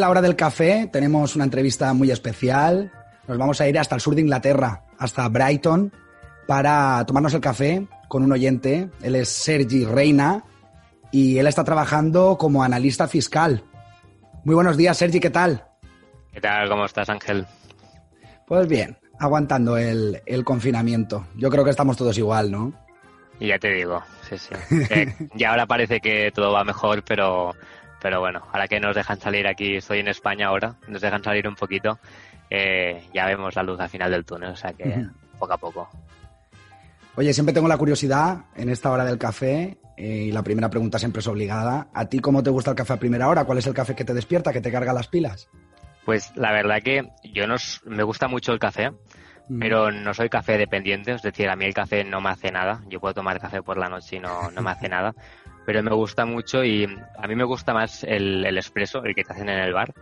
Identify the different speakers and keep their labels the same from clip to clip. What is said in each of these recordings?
Speaker 1: en la hora del café tenemos una entrevista muy especial. Nos vamos a ir hasta el sur de Inglaterra, hasta Brighton, para tomarnos el café con un oyente. Él es Sergi Reina y él está trabajando como analista fiscal. Muy buenos días, Sergi, ¿qué tal?
Speaker 2: ¿Qué tal? ¿Cómo estás, Ángel?
Speaker 1: Pues bien, aguantando el, el confinamiento. Yo creo que estamos todos igual, ¿no?
Speaker 2: Y ya te digo, sí, sí. Eh, y ahora parece que todo va mejor, pero, pero bueno, ahora que nos dejan salir aquí, estoy en España ahora, nos dejan salir un poquito, eh, ya vemos la luz al final del túnel, o sea que poco a poco.
Speaker 1: Oye, siempre tengo la curiosidad en esta hora del café eh, y la primera pregunta siempre es obligada. ¿A ti cómo te gusta el café a primera hora? ¿Cuál es el café que te despierta, que te carga las pilas?
Speaker 2: Pues la verdad que yo no, me gusta mucho el café, pero no soy café dependiente, es decir, a mí el café no me hace nada. Yo puedo tomar café por la noche y no, no me hace nada, pero me gusta mucho y a mí me gusta más el, el expreso, el que te hacen en el bar.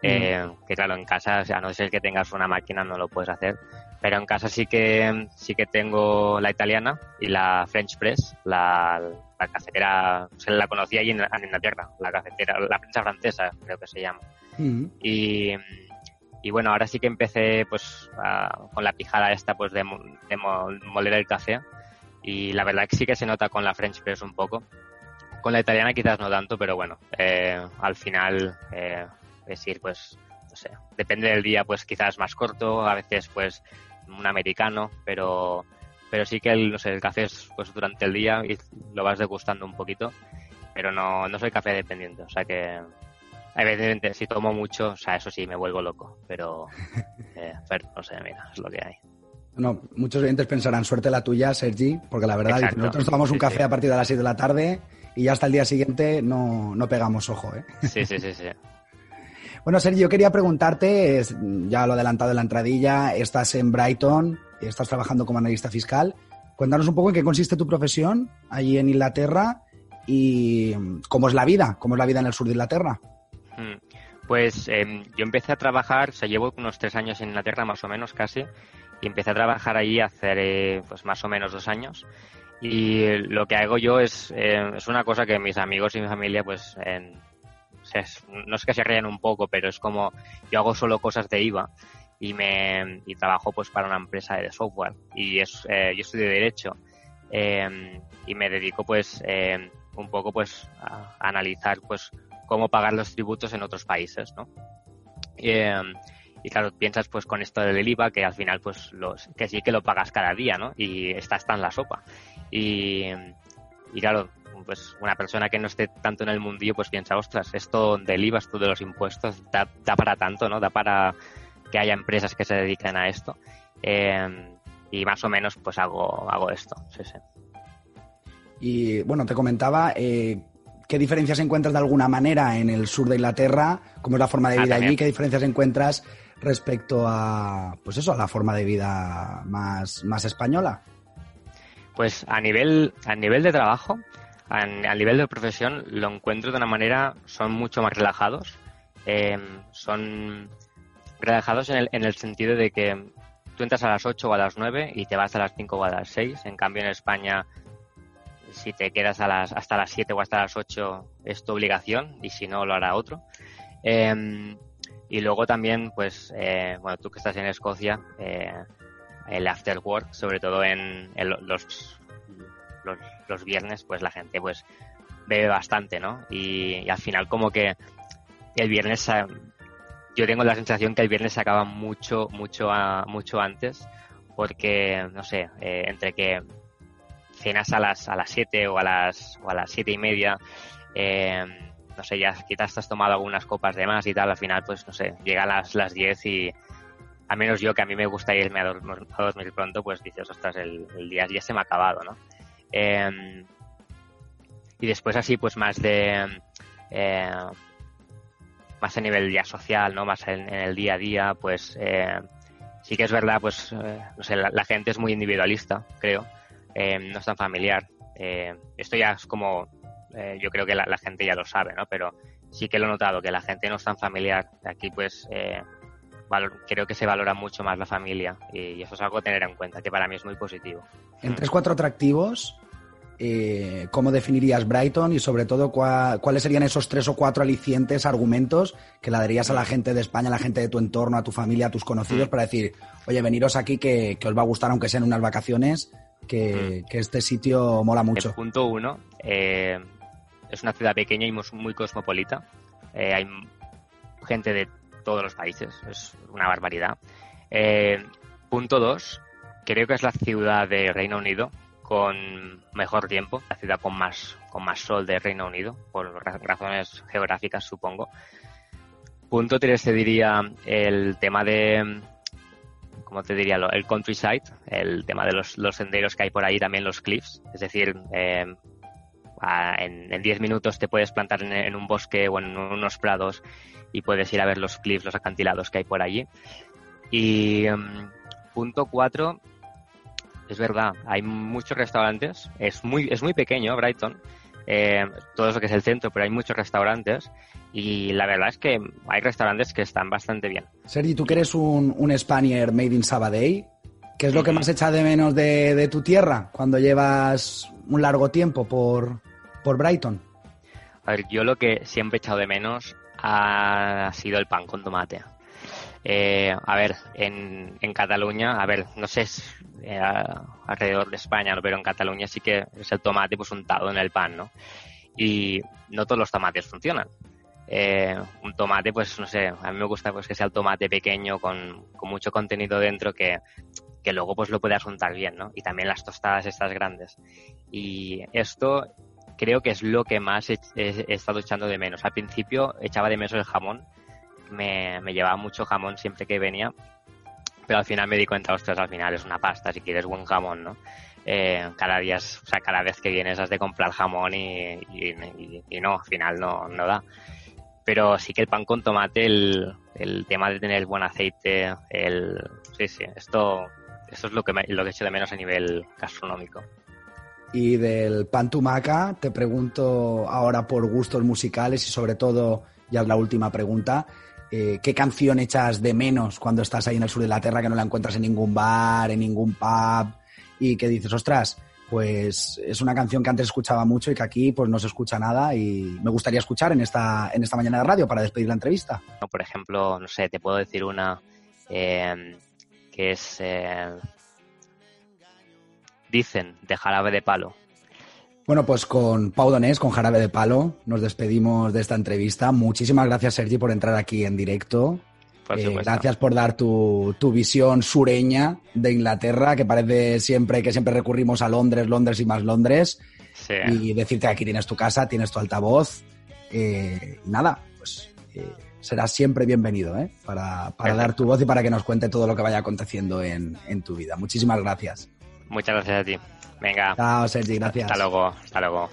Speaker 2: Eh, que claro, en casa, a no ser que tengas una máquina, no lo puedes hacer. Pero en casa sí que sí que tengo la italiana y la French Press, la, la cafetera, se la conocía allí en, en Inglaterra, la cafetera, la prensa francesa, creo que se llama. Y, y bueno, ahora sí que empecé pues con la pijada esta pues de, de moler el café y la verdad que sí que se nota con la French Press un poco. Con la italiana quizás no tanto, pero bueno, eh, al final eh, es ir pues, no sé, depende del día pues quizás más corto, a veces pues un americano, pero pero sí que el, no sé, el café es pues durante el día y lo vas degustando un poquito, pero no, no soy café dependiente, o sea que Evidentemente, si tomo mucho, o sea, eso sí, me vuelvo loco, pero, eh, pero no sé, mira, es lo que hay.
Speaker 1: No, muchos oyentes pensarán, suerte la tuya, Sergi, porque la verdad, nosotros tomamos un café a partir de las 6 de la tarde y ya hasta el día siguiente no, no pegamos ojo, ¿eh?
Speaker 2: Sí, sí, sí, sí.
Speaker 1: bueno, Sergi, yo quería preguntarte, ya lo he adelantado en la entradilla, estás en Brighton, estás trabajando como analista fiscal. Cuéntanos un poco en qué consiste tu profesión allí en Inglaterra y cómo es la vida, cómo es la vida en el sur de Inglaterra.
Speaker 2: Mm. Pues eh, yo empecé a trabajar, o sea, llevo unos tres años en Inglaterra, más o menos casi, y empecé a trabajar allí hace pues más o menos dos años. Y lo que hago yo es, eh, es una cosa que mis amigos y mi familia, pues, no es que se rían un poco, pero es como yo hago solo cosas de IVA y me y trabajo pues para una empresa de software y es, eh, yo estudio derecho eh, y me dedico pues un poco pues a analizar pues cómo pagar los tributos en otros países, ¿no? Em, y claro, piensas pues con esto del IVA que al final pues los, que sí que lo pagas cada día, ¿no? Y está, está en la sopa. Y, y claro, pues una persona que no esté tanto en el mundillo pues piensa, ostras, esto del IVA, esto de los impuestos, da, da para tanto, ¿no? Da para que haya empresas que se dediquen a esto. Eh, y más o menos pues hago, hago esto, sí, sí.
Speaker 1: Y bueno, te comentaba, eh, ¿Qué diferencias encuentras de alguna manera en el sur de Inglaterra? ¿Cómo es la forma de ah, vida allí? ¿Qué diferencias encuentras respecto a, pues eso, a la forma de vida más, más española?
Speaker 2: Pues a nivel, a nivel de trabajo, a, nivel de profesión, lo encuentro de una manera, son mucho más relajados. Em, son relajados en el, en el sentido de que tú entras a las 8 o a las 9 y te vas a las 5 o a las 6. En cambio, en España si te quedas a las, hasta las 7 o hasta las 8 es tu obligación y si no lo hará otro. Em, y luego también, pues, eh, bueno, tú que estás en Escocia, eh, el after work, sobre todo en, los, los, viernes, pues la gente pues bebe bastante, ¿no? Y, al final como que el viernes, yo tengo la sensación que el viernes se acaba mucho, mucho, mucho antes, porque, no sé, eh, entre que cenas a las, a las 7 o a las, o a las 7 y media, eh, no sé, ya quizás te has tomado algunas copas de más y tal, al final, pues no sé, llegan las, las 10 y a menos yo que a mí me gusta irme a dormir, pronto, pues dices, ostras, el, día ya se me ha acabado, ¿no? Eh, y después así, pues más de... Eh, más a nivel ya social, ¿no? Más en, el día a día, pues eh, sí que es verdad, pues, eh, no sé, la, la, gente es muy individualista, creo. No es tan familiar. Esto ya es como, eh, yo creo que la, gente ya lo sabe, ¿no? Pero sí que lo he notado, que la gente no es tan familiar. Aquí pues creo que se valora mucho más la familia y, eso es algo a tener en cuenta, que para mí es muy positivo.
Speaker 1: En tres, cuatro atractivos, eh, ¿cómo definirías Brighton y sobre todo cuáles serían esos tres o cuatro alicientes, argumentos que le darías a la gente de España, a la gente de tu entorno, a tu familia, a tus conocidos, mm. para decir, oye, veniros aquí que, os va a gustar aunque sean unas vacaciones, que, mm. este sitio mola mucho?
Speaker 2: punto uno, eh, es una ciudad pequeña y muy cosmopolita. Eh, hay gente de todos los países, es una barbaridad. punto dos, creo que es la ciudad de Reino Unido con mejor tiempo, la ciudad con más, con más sol de Reino Unido, por razones geográficas supongo. Punto 3 te diría el tema de, ¿cómo te diría? El countryside, el tema de los, senderos que hay por ahí, también los cliffs, es decir, eh, en 10 minutos te puedes plantar en, un bosque o en unos prados y puedes ir a ver los cliffs, los acantilados que hay por allí. Y em, punto 4, es verdad, hay muchos restaurantes, es muy, es muy pequeño Brighton, eh, todo eso que es el centro, pero hay muchos restaurantes y la verdad es que hay restaurantes que están bastante bien.
Speaker 1: Sergi, tú que eres un, un Spaniard made in Sabadell, ¿qué es lo que más echa de menos de, tu tierra cuando llevas un largo tiempo por, por Brighton?
Speaker 2: A ver, yo lo que siempre he echado de menos ha sido el pan con tomate. Eh, a ver, en, en, Cataluña, a ver, no sé, eh, alrededor de España, pero en Cataluña sí que es el tomate pues untado en el pan, ¿no? Y no todos los tomates funcionan. Eh, un tomate, pues no sé, a mí me gusta pues que sea el tomate pequeño con, con mucho contenido dentro que, que luego pues lo puedas untar bien, ¿no? Y también las tostadas estas grandes. Y esto creo que es lo que más he, he estado echando de menos. Al principio echaba de menos el jamón, me, llevaba mucho jamón siempre que venía, pero al final me di cuenta, ostras, al final es una pasta, si quieres buen jamón, ¿no? Eh, cada día, o sea, cada vez que vienes has de comprar jamón y, no, al final no, no da. Pero sí que el pan con tomate, el, el tema de tener buen aceite, el, sí, sí, esto, esto es lo que, me, lo que echo de menos a nivel gastronómico.
Speaker 1: Y del pan tumaca, te pregunto ahora por gustos musicales y sobre todo, ya es la última pregunta, eh, ¿qué canción echas de menos cuando estás ahí en el sur de la Tierra que no la encuentras en ningún bar, en ningún pub y que dices, ostras, pues es una canción que antes escuchaba mucho y que aquí pues no se escucha nada y me gustaría escuchar en esta, en esta mañana de radio para despedir la entrevista.
Speaker 2: Por ejemplo, no sé, te puedo decir una eh, que es... Eh, dicen, de jarabe de palo.
Speaker 1: Bueno, pues con Pau Donés, con Jarabe de Palo, nos despedimos de esta entrevista. Muchísimas gracias, Sergi, por entrar aquí en directo. Eh, gracias por dar tu, visión sureña de Inglaterra, que parece siempre que siempre recurrimos a Londres, Londres y más Londres. Y decirte que aquí tienes tu casa, tienes tu altavoz. Eh, nada, pues eh, serás siempre bienvenido ¿eh? para, dar tu voz y para que nos cuente todo lo que vaya aconteciendo en, en tu vida. Muchísimas gracias.
Speaker 2: Muchas gracias a ti. Venga.
Speaker 1: Chao, Sergi, gracias.
Speaker 2: Hasta luego, hasta luego.